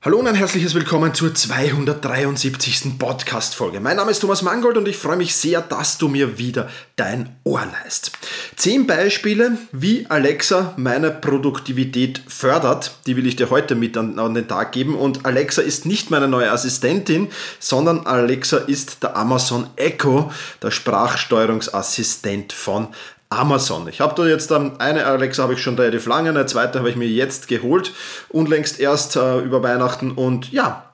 Hallo und ein herzliches Willkommen zur 273. Podcast-Folge. Mein Name ist Thomas Mangold und ich freue mich sehr, dass du mir wieder dein Ohr leist. Zehn Beispiele, wie Alexa meine Produktivität fördert, die will ich dir heute mit an, an den Tag geben. Und Alexa ist nicht meine neue Assistentin, sondern Alexa ist der Amazon Echo, der Sprachsteuerungsassistent von Amazon. Ich habe da jetzt ähm, eine Alexa habe ich schon relativ lange, eine zweite habe ich mir jetzt geholt, unlängst erst äh, über Weihnachten. Und ja,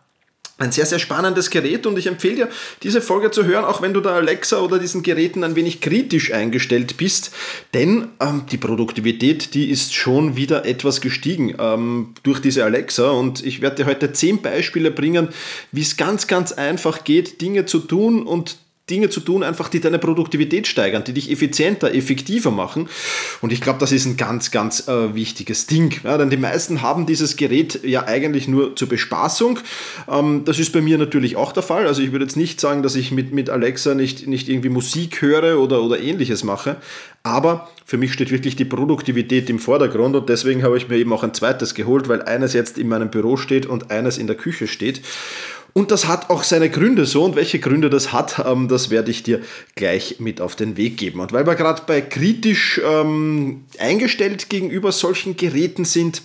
ein sehr, sehr spannendes Gerät und ich empfehle dir, diese Folge zu hören, auch wenn du der Alexa oder diesen Geräten ein wenig kritisch eingestellt bist, denn ähm, die Produktivität, die ist schon wieder etwas gestiegen ähm, durch diese Alexa. Und ich werde dir heute zehn Beispiele bringen, wie es ganz, ganz einfach geht, Dinge zu tun und Dinge zu tun, einfach die deine Produktivität steigern, die dich effizienter, effektiver machen. Und ich glaube, das ist ein ganz, ganz äh, wichtiges Ding. Ja, denn die meisten haben dieses Gerät ja eigentlich nur zur Bespaßung. Ähm, das ist bei mir natürlich auch der Fall. Also ich würde jetzt nicht sagen, dass ich mit, mit Alexa nicht, nicht irgendwie Musik höre oder, oder ähnliches mache. Aber für mich steht wirklich die Produktivität im Vordergrund und deswegen habe ich mir eben auch ein zweites geholt, weil eines jetzt in meinem Büro steht und eines in der Küche steht. Und das hat auch seine Gründe so. Und welche Gründe das hat, ähm, das werde ich dir gleich mit auf den Weg geben. Und weil wir gerade bei kritisch ähm, eingestellt gegenüber solchen Geräten sind,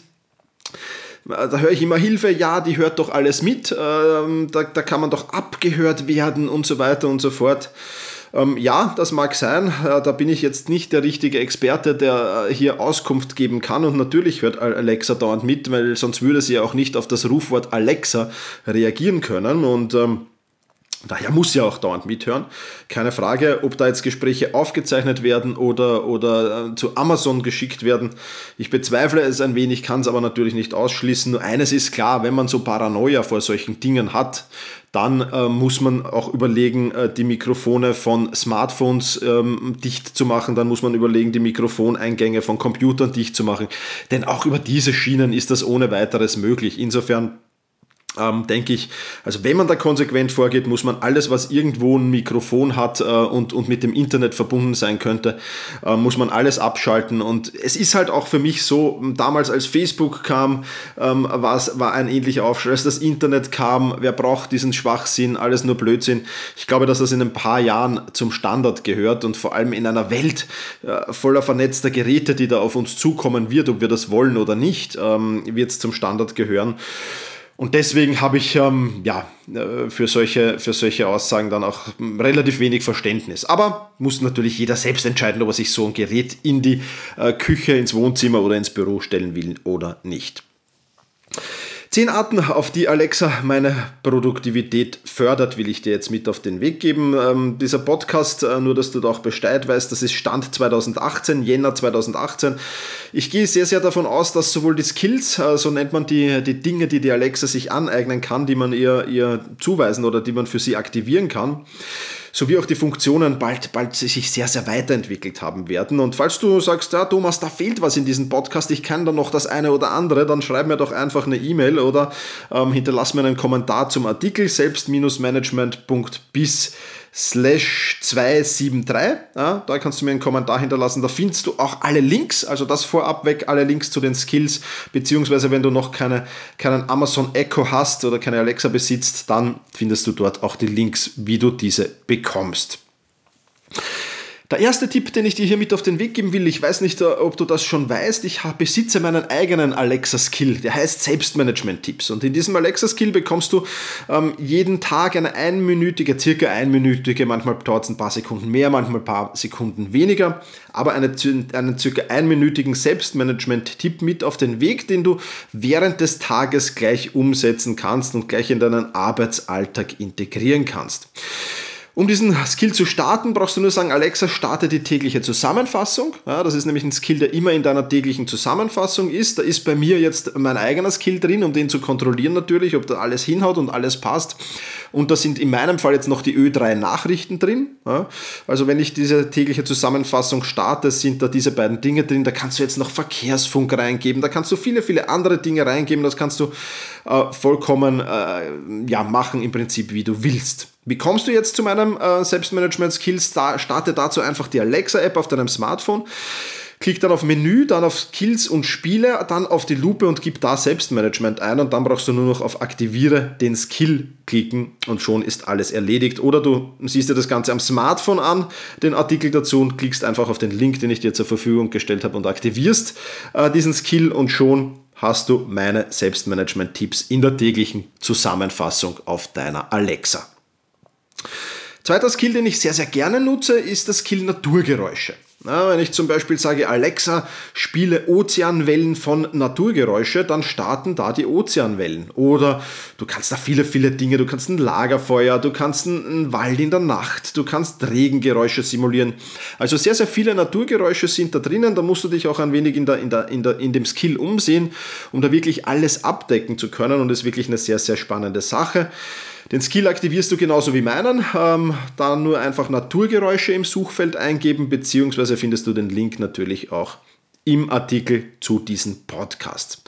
äh, da höre ich immer Hilfe, ja, die hört doch alles mit, ähm, da, da kann man doch abgehört werden und so weiter und so fort. Ähm, ja, das mag sein. Äh, da bin ich jetzt nicht der richtige Experte, der äh, hier Auskunft geben kann. Und natürlich hört Alexa dauernd mit, weil sonst würde sie ja auch nicht auf das Rufwort Alexa reagieren können. Und ähm, Daher muss sie auch dauernd mithören. Keine Frage, ob da jetzt Gespräche aufgezeichnet werden oder, oder äh, zu Amazon geschickt werden. Ich bezweifle es ein wenig, kann es aber natürlich nicht ausschließen. Nur eines ist klar, wenn man so Paranoia vor solchen Dingen hat, dann äh, muss man auch überlegen, äh, die Mikrofone von Smartphones ähm, dicht zu machen. Dann muss man überlegen, die Mikrofoneingänge von Computern dicht zu machen. Denn auch über diese Schienen ist das ohne weiteres möglich. Insofern ähm, denke ich, also wenn man da konsequent vorgeht, muss man alles, was irgendwo ein Mikrofon hat äh, und, und mit dem Internet verbunden sein könnte, äh, muss man alles abschalten. Und es ist halt auch für mich so, damals als Facebook kam, ähm, war ein ähnlicher Aufschrei. Als das Internet kam, wer braucht diesen Schwachsinn, alles nur Blödsinn. Ich glaube, dass das in ein paar Jahren zum Standard gehört und vor allem in einer Welt äh, voller vernetzter Geräte, die da auf uns zukommen wird, ob wir das wollen oder nicht, ähm, wird es zum Standard gehören. Und deswegen habe ich ähm, ja, äh, für, solche, für solche Aussagen dann auch relativ wenig Verständnis. Aber muss natürlich jeder selbst entscheiden, ob er sich so ein Gerät in die äh, Küche, ins Wohnzimmer oder ins Büro stellen will oder nicht. Zehn Arten, auf die Alexa meine Produktivität fördert, will ich dir jetzt mit auf den Weg geben. Ähm, dieser Podcast, äh, nur dass du da auch Bescheid weißt, das ist Stand 2018, Jänner 2018. Ich gehe sehr, sehr davon aus, dass sowohl die Skills, äh, so nennt man die, die Dinge, die die Alexa sich aneignen kann, die man ihr, ihr zuweisen oder die man für sie aktivieren kann, sowie auch die Funktionen bald, bald sich sehr, sehr weiterentwickelt haben werden. Und falls du sagst, ja, Thomas, da fehlt was in diesem Podcast, ich kann da noch das eine oder andere, dann schreib mir doch einfach eine E-Mail oder ähm, hinterlass mir einen Kommentar zum Artikel selbst-management.bis slash 273. Ja, da kannst du mir einen Kommentar hinterlassen. Da findest du auch alle Links, also das vorab weg, alle Links zu den Skills, beziehungsweise wenn du noch keine, keinen Amazon Echo hast oder keine Alexa besitzt, dann findest du dort auch die Links, wie du diese bekommst. Der erste Tipp, den ich dir hier mit auf den Weg geben will, ich weiß nicht, äh, ob du das schon weißt, ich besitze meinen eigenen Alexa-Skill, der heißt Selbstmanagement-Tipps. Und in diesem Alexa-Skill bekommst du ähm, jeden Tag eine einminütige, circa einminütige, manchmal dauert es ein paar Sekunden mehr, manchmal ein paar Sekunden weniger, aber eine, einen circa einminütigen Selbstmanagement-Tipp mit auf den Weg, den du während des Tages gleich umsetzen kannst und gleich in deinen Arbeitsalltag integrieren kannst. Um diesen Skill zu starten, brauchst du nur sagen, Alexa, starte die tägliche Zusammenfassung. Ja, das ist nämlich ein Skill, der immer in deiner täglichen Zusammenfassung ist. Da ist bei mir jetzt mein eigener Skill drin, um den zu kontrollieren natürlich, ob da alles hinhaut und alles passt. Und da sind in meinem Fall jetzt noch die Ö3 Nachrichten drin. Ja, also wenn ich diese tägliche Zusammenfassung starte, sind da diese beiden Dinge drin. Da kannst du jetzt noch Verkehrsfunk reingeben, da kannst du viele, viele andere Dinge reingeben. Das kannst du äh, vollkommen äh, ja, machen im Prinzip, wie du willst. Wie kommst du jetzt zu meinem äh, Selbstmanagement-Skills? Da, starte dazu einfach die Alexa-App auf deinem Smartphone. Klick dann auf Menü, dann auf Skills und Spiele, dann auf die Lupe und gib da Selbstmanagement ein und dann brauchst du nur noch auf Aktiviere den Skill klicken und schon ist alles erledigt. Oder du siehst dir das Ganze am Smartphone an, den Artikel dazu und klickst einfach auf den Link, den ich dir zur Verfügung gestellt habe und aktivierst äh, diesen Skill und schon hast du meine Selbstmanagement-Tipps in der täglichen Zusammenfassung auf deiner Alexa. Zweiter Skill, den ich sehr, sehr gerne nutze, ist das Skill Naturgeräusche. Na, wenn ich zum Beispiel sage, Alexa, spiele Ozeanwellen von Naturgeräusche, dann starten da die Ozeanwellen. Oder du kannst da viele, viele Dinge. Du kannst ein Lagerfeuer, du kannst einen Wald in der Nacht, du kannst Regengeräusche simulieren. Also sehr, sehr viele Naturgeräusche sind da drinnen. Da musst du dich auch ein wenig in, der, in, der, in, der, in dem Skill umsehen, um da wirklich alles abdecken zu können. Und das ist wirklich eine sehr, sehr spannende Sache. Den Skill aktivierst du genauso wie meinen. Ähm, dann nur einfach Naturgeräusche im Suchfeld eingeben, beziehungsweise findest du den Link natürlich auch im Artikel zu diesem Podcast.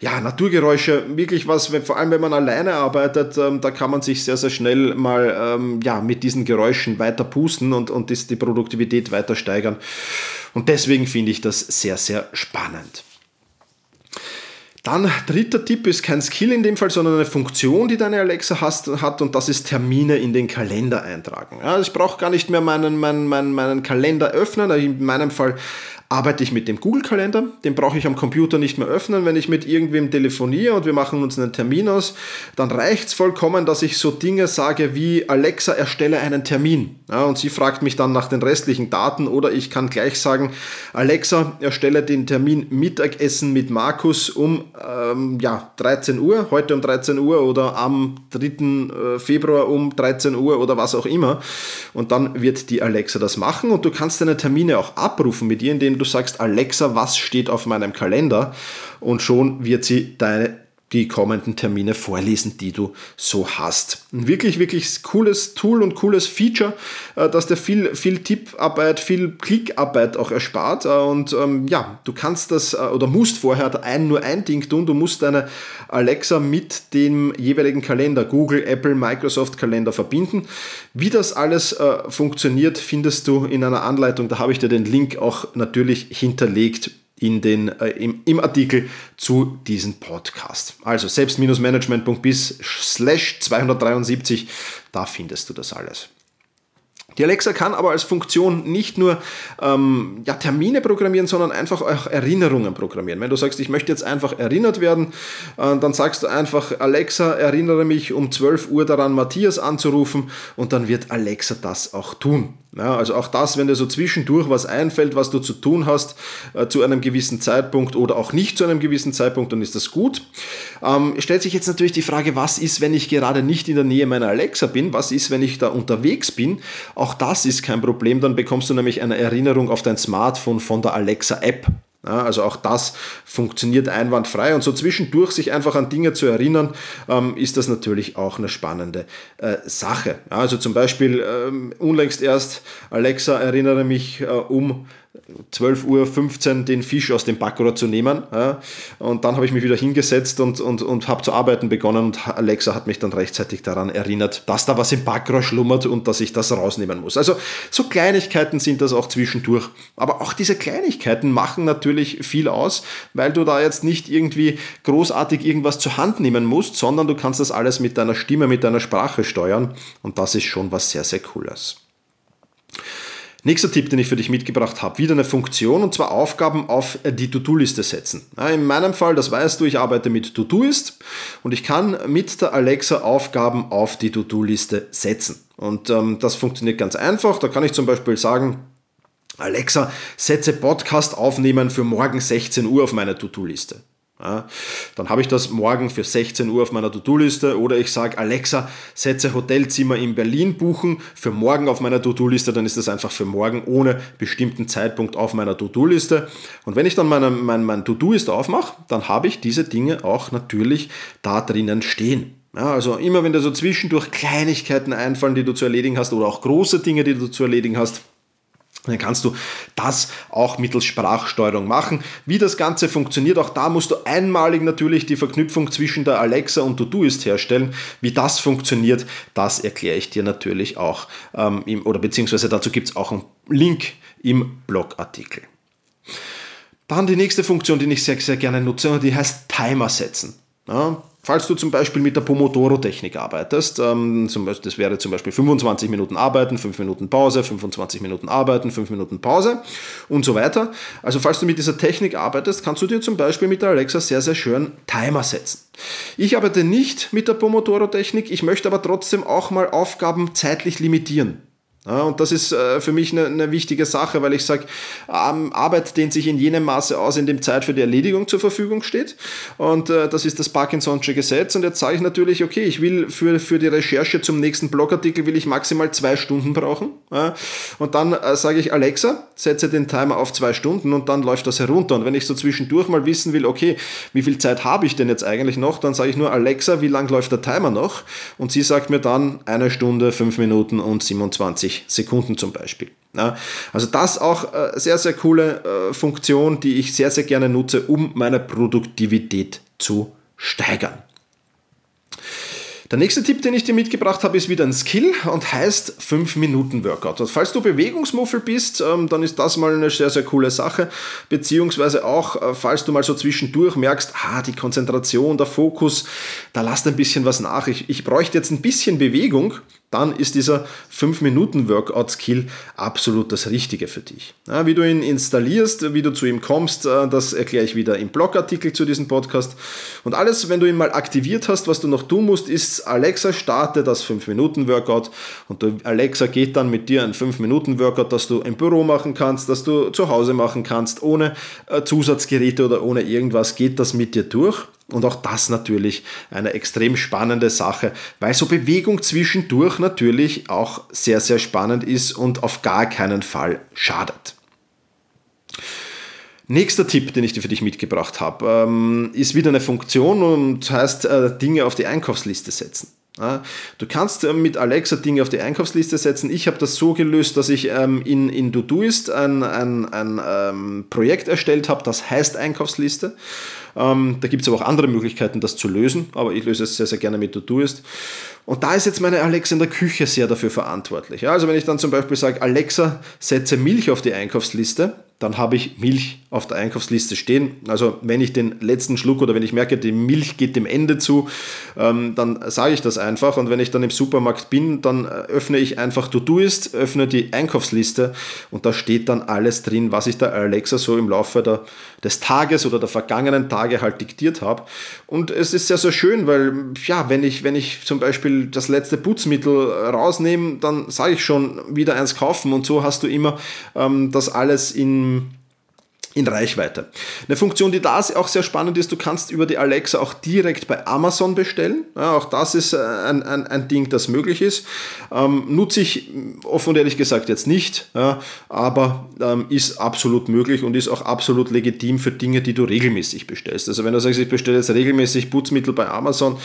Ja, Naturgeräusche, wirklich was, vor allem wenn man alleine arbeitet, ähm, da kann man sich sehr, sehr schnell mal ähm, ja, mit diesen Geräuschen weiter pusten und, und die Produktivität weiter steigern. Und deswegen finde ich das sehr, sehr spannend. Dann dritter Tipp ist kein Skill in dem Fall, sondern eine Funktion, die deine Alexa hast, hat und das ist Termine in den Kalender eintragen. Ja, ich brauche gar nicht mehr meinen, meinen, meinen, meinen Kalender öffnen. In meinem Fall arbeite ich mit dem Google-Kalender. Den brauche ich am Computer nicht mehr öffnen. Wenn ich mit irgendwem telefoniere und wir machen uns einen Termin aus, dann reicht es vollkommen, dass ich so Dinge sage wie Alexa, erstelle einen Termin. Ja, und sie fragt mich dann nach den restlichen Daten oder ich kann gleich sagen, Alexa, erstelle den Termin Mittagessen mit Markus um ähm, ja, 13 Uhr, heute um 13 Uhr oder am 3. Äh, Februar um 13 Uhr oder was auch immer. Und dann wird die Alexa das machen und du kannst deine Termine auch abrufen mit ihr, indem du sagst, Alexa, was steht auf meinem Kalender? Und schon wird sie deine die kommenden Termine vorlesen, die du so hast. Ein wirklich, wirklich cooles Tool und cooles Feature, äh, dass dir viel, viel Tipparbeit, viel Klickarbeit auch erspart. Äh, und ähm, ja, du kannst das äh, oder musst vorher ein, nur ein Ding tun. Du musst deine Alexa mit dem jeweiligen Kalender, Google, Apple, Microsoft Kalender verbinden. Wie das alles äh, funktioniert, findest du in einer Anleitung. Da habe ich dir den Link auch natürlich hinterlegt in den, äh, im, im Artikel zu diesem Podcast. Also selbst-management.bis slash 273, da findest du das alles. Die Alexa kann aber als Funktion nicht nur ähm, ja, Termine programmieren, sondern einfach auch Erinnerungen programmieren. Wenn du sagst, ich möchte jetzt einfach erinnert werden, äh, dann sagst du einfach, Alexa, erinnere mich um 12 Uhr daran, Matthias anzurufen und dann wird Alexa das auch tun. Ja, also auch das, wenn dir so zwischendurch was einfällt, was du zu tun hast, äh, zu einem gewissen Zeitpunkt oder auch nicht zu einem gewissen Zeitpunkt, dann ist das gut. Ähm, stellt sich jetzt natürlich die Frage, was ist, wenn ich gerade nicht in der Nähe meiner Alexa bin? Was ist, wenn ich da unterwegs bin? Auch das ist kein Problem, dann bekommst du nämlich eine Erinnerung auf dein Smartphone von der Alexa App. Ja, also auch das funktioniert einwandfrei und so zwischendurch sich einfach an Dinge zu erinnern, ähm, ist das natürlich auch eine spannende äh, Sache. Also zum Beispiel ähm, unlängst erst, Alexa, erinnere mich äh, um 12.15 Uhr den Fisch aus dem Backrohr zu nehmen. Ja. Und dann habe ich mich wieder hingesetzt und, und, und habe zu arbeiten begonnen und Alexa hat mich dann rechtzeitig daran erinnert, dass da was im Backrohr schlummert und dass ich das rausnehmen muss. Also so Kleinigkeiten sind das auch zwischendurch. Aber auch diese Kleinigkeiten machen natürlich viel aus, weil du da jetzt nicht irgendwie großartig irgendwas zur Hand nehmen musst, sondern du kannst das alles mit deiner Stimme, mit deiner Sprache steuern. Und das ist schon was sehr, sehr Cooles. Nächster Tipp, den ich für dich mitgebracht habe, wieder eine Funktion und zwar Aufgaben auf die To-Do-Liste setzen. in meinem Fall, das weißt du, ich arbeite mit To-Doist und ich kann mit der Alexa Aufgaben auf die To-Do-Liste setzen. Und ähm, das funktioniert ganz einfach. Da kann ich zum Beispiel sagen, Alexa, setze Podcast aufnehmen für morgen 16 Uhr auf meine To-Do-Liste. Ja, dann habe ich das morgen für 16 Uhr auf meiner To-Do-Liste oder ich sage, Alexa, setze Hotelzimmer in Berlin buchen für morgen auf meiner To-Do-Liste, dann ist das einfach für morgen ohne bestimmten Zeitpunkt auf meiner To-Do-Liste. Und wenn ich dann meine, mein, mein To-Do-Liste aufmache, dann habe ich diese Dinge auch natürlich da drinnen stehen. Ja, also immer wenn dir so zwischendurch Kleinigkeiten einfallen, die du zu erledigen hast oder auch große Dinge, die du zu erledigen hast, dann kannst du das auch mittels Sprachsteuerung machen. Wie das Ganze funktioniert, auch da musst du einmalig natürlich die Verknüpfung zwischen der Alexa und Todoist herstellen. Wie das funktioniert, das erkläre ich dir natürlich auch, ähm, im, oder beziehungsweise dazu gibt es auch einen Link im Blogartikel. Dann die nächste Funktion, die ich sehr, sehr gerne nutze, die heißt Timer setzen. Ja, Falls du zum Beispiel mit der Pomodoro-Technik arbeitest, ähm, das wäre zum Beispiel 25 Minuten arbeiten, 5 Minuten Pause, 25 Minuten arbeiten, 5 Minuten Pause und so weiter. Also falls du mit dieser Technik arbeitest, kannst du dir zum Beispiel mit der Alexa sehr, sehr schön Timer setzen. Ich arbeite nicht mit der Pomodoro-Technik, ich möchte aber trotzdem auch mal Aufgaben zeitlich limitieren. Ja, und das ist äh, für mich eine, eine, wichtige Sache, weil ich sage, ähm, Arbeit dehnt sich in jenem Maße aus, in dem Zeit für die Erledigung zur Verfügung steht. Und äh, das ist das Parkinson'sche Gesetz. Und jetzt sage ich natürlich, okay, ich will für, für die Recherche zum nächsten Blogartikel will ich maximal zwei Stunden brauchen. Ja, und dann äh, sage ich, Alexa, setze den Timer auf zwei Stunden und dann läuft das herunter. Und wenn ich so zwischendurch mal wissen will, okay, wie viel Zeit habe ich denn jetzt eigentlich noch, dann sage ich nur, Alexa, wie lang läuft der Timer noch? Und sie sagt mir dann eine Stunde, fünf Minuten und 27 Sekunden zum Beispiel. Ja, also das auch äh, sehr, sehr coole äh, Funktion, die ich sehr, sehr gerne nutze, um meine Produktivität zu steigern. Der nächste Tipp, den ich dir mitgebracht habe, ist wieder ein Skill und heißt 5 Minuten Workout. Also falls du Bewegungsmuffel bist, ähm, dann ist das mal eine sehr, sehr coole Sache. Beziehungsweise auch, äh, falls du mal so zwischendurch merkst, ah, die Konzentration, der Fokus, da lasst ein bisschen was nach. Ich, ich bräuchte jetzt ein bisschen Bewegung dann ist dieser 5-Minuten-Workout-Skill absolut das Richtige für dich. Ja, wie du ihn installierst, wie du zu ihm kommst, äh, das erkläre ich wieder im Blogartikel zu diesem Podcast. Und alles, wenn du ihn mal aktiviert hast, was du noch tun musst, ist Alexa starte das 5-Minuten-Workout und Alexa geht dann mit dir ein 5-Minuten-Workout, das du im Büro machen kannst, das du zu Hause machen kannst, ohne äh, Zusatzgeräte oder ohne irgendwas, geht das mit dir durch. Und auch das natürlich eine extrem spannende Sache, weil so Bewegung zwischendurch natürlich auch sehr, sehr spannend ist und auf gar keinen Fall schadet. Nächster Tipp, den ich dir für dich mitgebracht habe, ähm, ist wieder eine Funktion und heißt äh, Dinge auf die Einkaufsliste setzen. Du kannst ähm, mit Alexa Dinge auf die Einkaufsliste setzen. Ich habe das so gelöst, dass ich ähm, in, in Todoist ein, ein, ein ähm, Projekt erstellt habe, das heißt Einkaufsliste. Da gibt es aber auch andere Möglichkeiten, das zu lösen, aber ich löse es sehr, sehr gerne mit Todoist. Und da ist jetzt meine Alexa in der Küche sehr dafür verantwortlich. also wenn ich dann zum Beispiel sage, Alexa, setze Milch auf die Einkaufsliste, dann habe ich Milch auf der Einkaufsliste stehen. Also wenn ich den letzten Schluck oder wenn ich merke, die Milch geht dem Ende zu, ähm, dann sage ich das einfach. Und wenn ich dann im Supermarkt bin, dann äh, öffne ich einfach Todoist, öffne die Einkaufsliste und da steht dann alles drin, was ich der Alexa so im Laufe der, des Tages oder der vergangenen Tage halt diktiert habe. Und es ist sehr, sehr schön, weil ja, wenn ich, wenn ich zum Beispiel das letzte Putzmittel rausnehme, dann sage ich schon wieder eins kaufen und so hast du immer ähm, das alles in in Reichweite. Eine Funktion, die da auch sehr spannend ist, du kannst über die Alexa auch direkt bei Amazon bestellen. Ja, auch das ist äh, ein, ein, ein Ding, das möglich ist. Ähm, nutze ich offen und ehrlich gesagt jetzt nicht, ja, aber ähm, ist absolut möglich und ist auch absolut legitim für Dinge, die du regelmäßig bestellst. Also wenn du sagst, ich bestelle jetzt regelmäßig Putzmittel bei Amazon,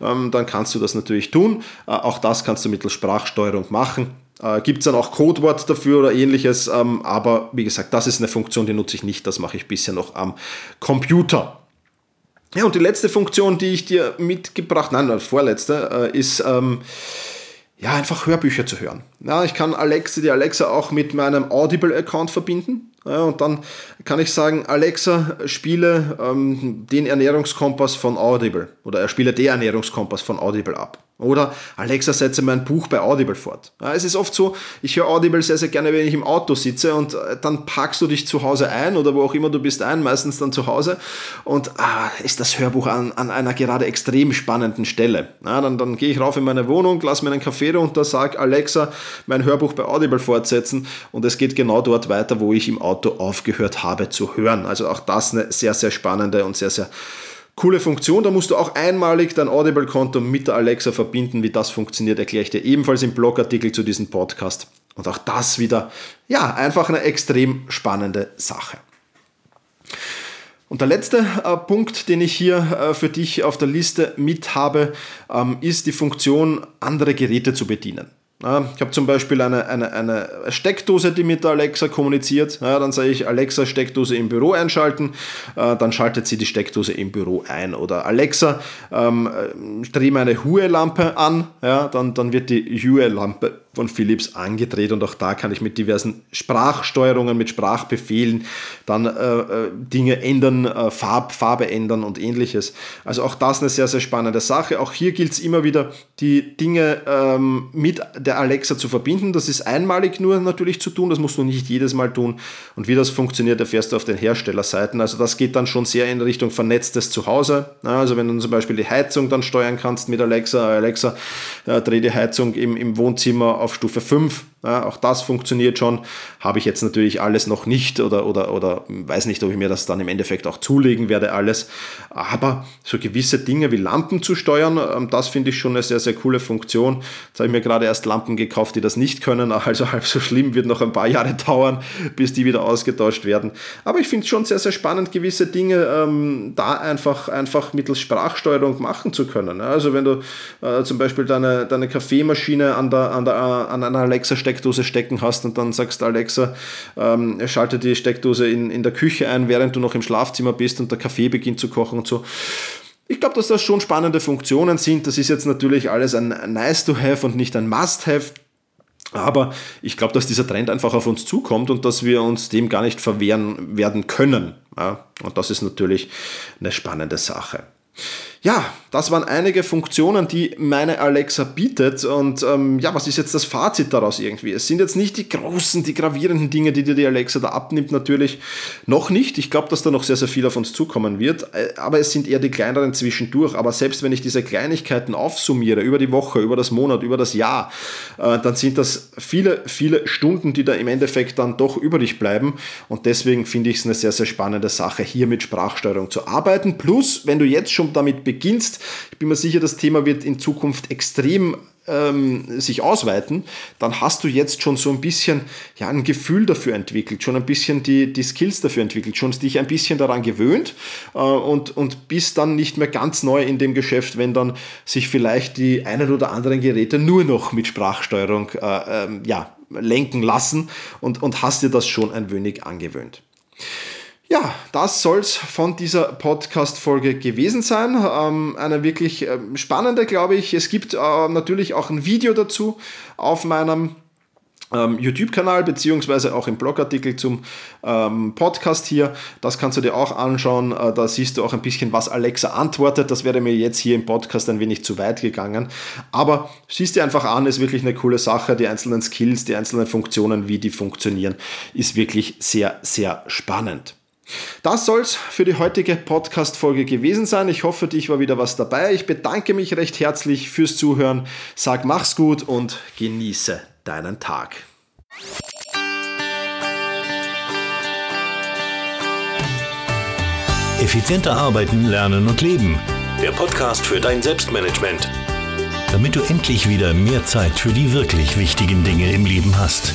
ähm, dann kannst du das natürlich tun. Äh, auch das kannst du mittels Sprachsteuerung machen. Äh, Gibt es dann auch Codewort dafür oder ähnliches, ähm, aber wie gesagt, das ist eine Funktion, die nutze ich nicht, das mache ich bisher noch am Computer. Ja, und die letzte Funktion, die ich dir mitgebracht, nein, die vorletzte, äh, ist ähm, ja einfach Hörbücher zu hören. Ja, ich kann Alexa, die Alexa auch mit meinem Audible-Account verbinden. Und dann kann ich sagen, Alexa, spiele ähm, den Ernährungskompass von Audible oder er spiele den Ernährungskompass von Audible ab. Oder Alexa, setze mein Buch bei Audible fort. Ja, es ist oft so, ich höre Audible sehr, sehr gerne, wenn ich im Auto sitze und äh, dann packst du dich zu Hause ein oder wo auch immer du bist ein, meistens dann zu Hause und ah, ist das Hörbuch an, an einer gerade extrem spannenden Stelle. Ja, dann, dann gehe ich rauf in meine Wohnung, lasse mir einen Kaffee runter, sage Alexa, mein Hörbuch bei Audible fortsetzen und es geht genau dort weiter, wo ich im Auto aufgehört habe zu hören. Also auch das eine sehr, sehr spannende und sehr, sehr Coole Funktion, da musst du auch einmalig dein Audible-Konto mit der Alexa verbinden. Wie das funktioniert, erkläre ich dir ebenfalls im Blogartikel zu diesem Podcast. Und auch das wieder, ja, einfach eine extrem spannende Sache. Und der letzte äh, Punkt, den ich hier äh, für dich auf der Liste mit habe, ähm, ist die Funktion, andere Geräte zu bedienen. Ich habe zum Beispiel eine, eine, eine Steckdose, die mit Alexa kommuniziert. Ja, dann sage ich Alexa Steckdose im Büro einschalten, äh, dann schaltet sie die Steckdose im Büro ein. Oder Alexa, ähm, dreh meine Hue-Lampe an, ja, dann, dann wird die Hue-Lampe von Philips angedreht und auch da kann ich mit diversen Sprachsteuerungen, mit Sprachbefehlen dann äh, äh, Dinge ändern, äh, Farb, Farbe ändern und ähnliches. Also auch das eine sehr, sehr spannende Sache. Auch hier gilt es immer wieder, die Dinge ähm, mit der Alexa zu verbinden. Das ist einmalig nur natürlich zu tun, das musst du nicht jedes Mal tun. Und wie das funktioniert, erfährst du auf den Herstellerseiten. Also das geht dann schon sehr in Richtung vernetztes Zuhause. Also wenn du zum Beispiel die Heizung dann steuern kannst mit Alexa, Alexa, äh, dreh die Heizung im, im Wohnzimmer auf Stufe 5 ja, auch das funktioniert schon. Habe ich jetzt natürlich alles noch nicht oder, oder, oder weiß nicht, ob ich mir das dann im Endeffekt auch zulegen werde, alles. Aber so gewisse Dinge wie Lampen zu steuern, ähm, das finde ich schon eine sehr, sehr coole Funktion. Jetzt habe ich mir gerade erst Lampen gekauft, die das nicht können. Also halb so schlimm wird noch ein paar Jahre dauern, bis die wieder ausgetauscht werden. Aber ich finde es schon sehr, sehr spannend, gewisse Dinge ähm, da einfach, einfach mittels Sprachsteuerung machen zu können. Also wenn du äh, zum Beispiel deine, deine Kaffeemaschine an, der, an, der, an einer Alexa steckst, Steckdose stecken hast und dann sagst Alexa, ähm, schalte die Steckdose in, in der Küche ein, während du noch im Schlafzimmer bist und der Kaffee beginnt zu kochen und so. Ich glaube, dass das schon spannende Funktionen sind. Das ist jetzt natürlich alles ein Nice to have und nicht ein Must have. Aber ich glaube, dass dieser Trend einfach auf uns zukommt und dass wir uns dem gar nicht verwehren werden können. Ja, und das ist natürlich eine spannende Sache. Ja, das waren einige Funktionen, die meine Alexa bietet. Und ähm, ja, was ist jetzt das Fazit daraus irgendwie? Es sind jetzt nicht die großen, die gravierenden Dinge, die dir die Alexa da abnimmt, natürlich noch nicht. Ich glaube, dass da noch sehr, sehr viel auf uns zukommen wird. Äh, aber es sind eher die kleineren zwischendurch. Aber selbst wenn ich diese Kleinigkeiten aufsummiere, über die Woche, über das Monat, über das Jahr, äh, dann sind das viele, viele Stunden, die da im Endeffekt dann doch übrig bleiben. Und deswegen finde ich es eine sehr, sehr spannende Sache, hier mit Sprachsteuerung zu arbeiten. Plus, wenn du jetzt schon damit beginnst, ich bin mir sicher, das Thema wird in Zukunft extrem ähm, sich ausweiten, dann hast du jetzt schon so ein bisschen ja, ein Gefühl dafür entwickelt, schon ein bisschen die, die Skills dafür entwickelt, schon dich ein bisschen daran gewöhnt äh, und, und bist dann nicht mehr ganz neu in dem Geschäft, wenn dann sich vielleicht die einen oder anderen Geräte nur noch mit Sprachsteuerung äh, ähm, ja, lenken lassen und, und hast dir das schon ein wenig angewöhnt. Ja, das soll's von dieser Podcast-Folge gewesen sein. Ähm, eine wirklich ähm, spannende, glaube ich. Es gibt äh, natürlich auch ein Video dazu auf meinem ähm, YouTube-Kanal beziehungsweise auch im Blogartikel zum ähm, Podcast hier. Das kannst du dir auch anschauen. Äh, da siehst du auch ein bisschen, was Alexa antwortet. Das wäre mir jetzt hier im Podcast ein wenig zu weit gegangen. Aber siehst dir einfach an, ist wirklich eine coole Sache. Die einzelnen Skills, die einzelnen Funktionen, wie die funktionieren, ist wirklich sehr, sehr spannend. Das soll's für die heutige Podcast-Folge gewesen sein. Ich hoffe, dich war wieder was dabei. Ich bedanke mich recht herzlich fürs Zuhören. Sag mach's gut und genieße deinen Tag. Effizienter arbeiten, lernen und leben. Der Podcast für dein Selbstmanagement. Damit du endlich wieder mehr Zeit für die wirklich wichtigen Dinge im Leben hast.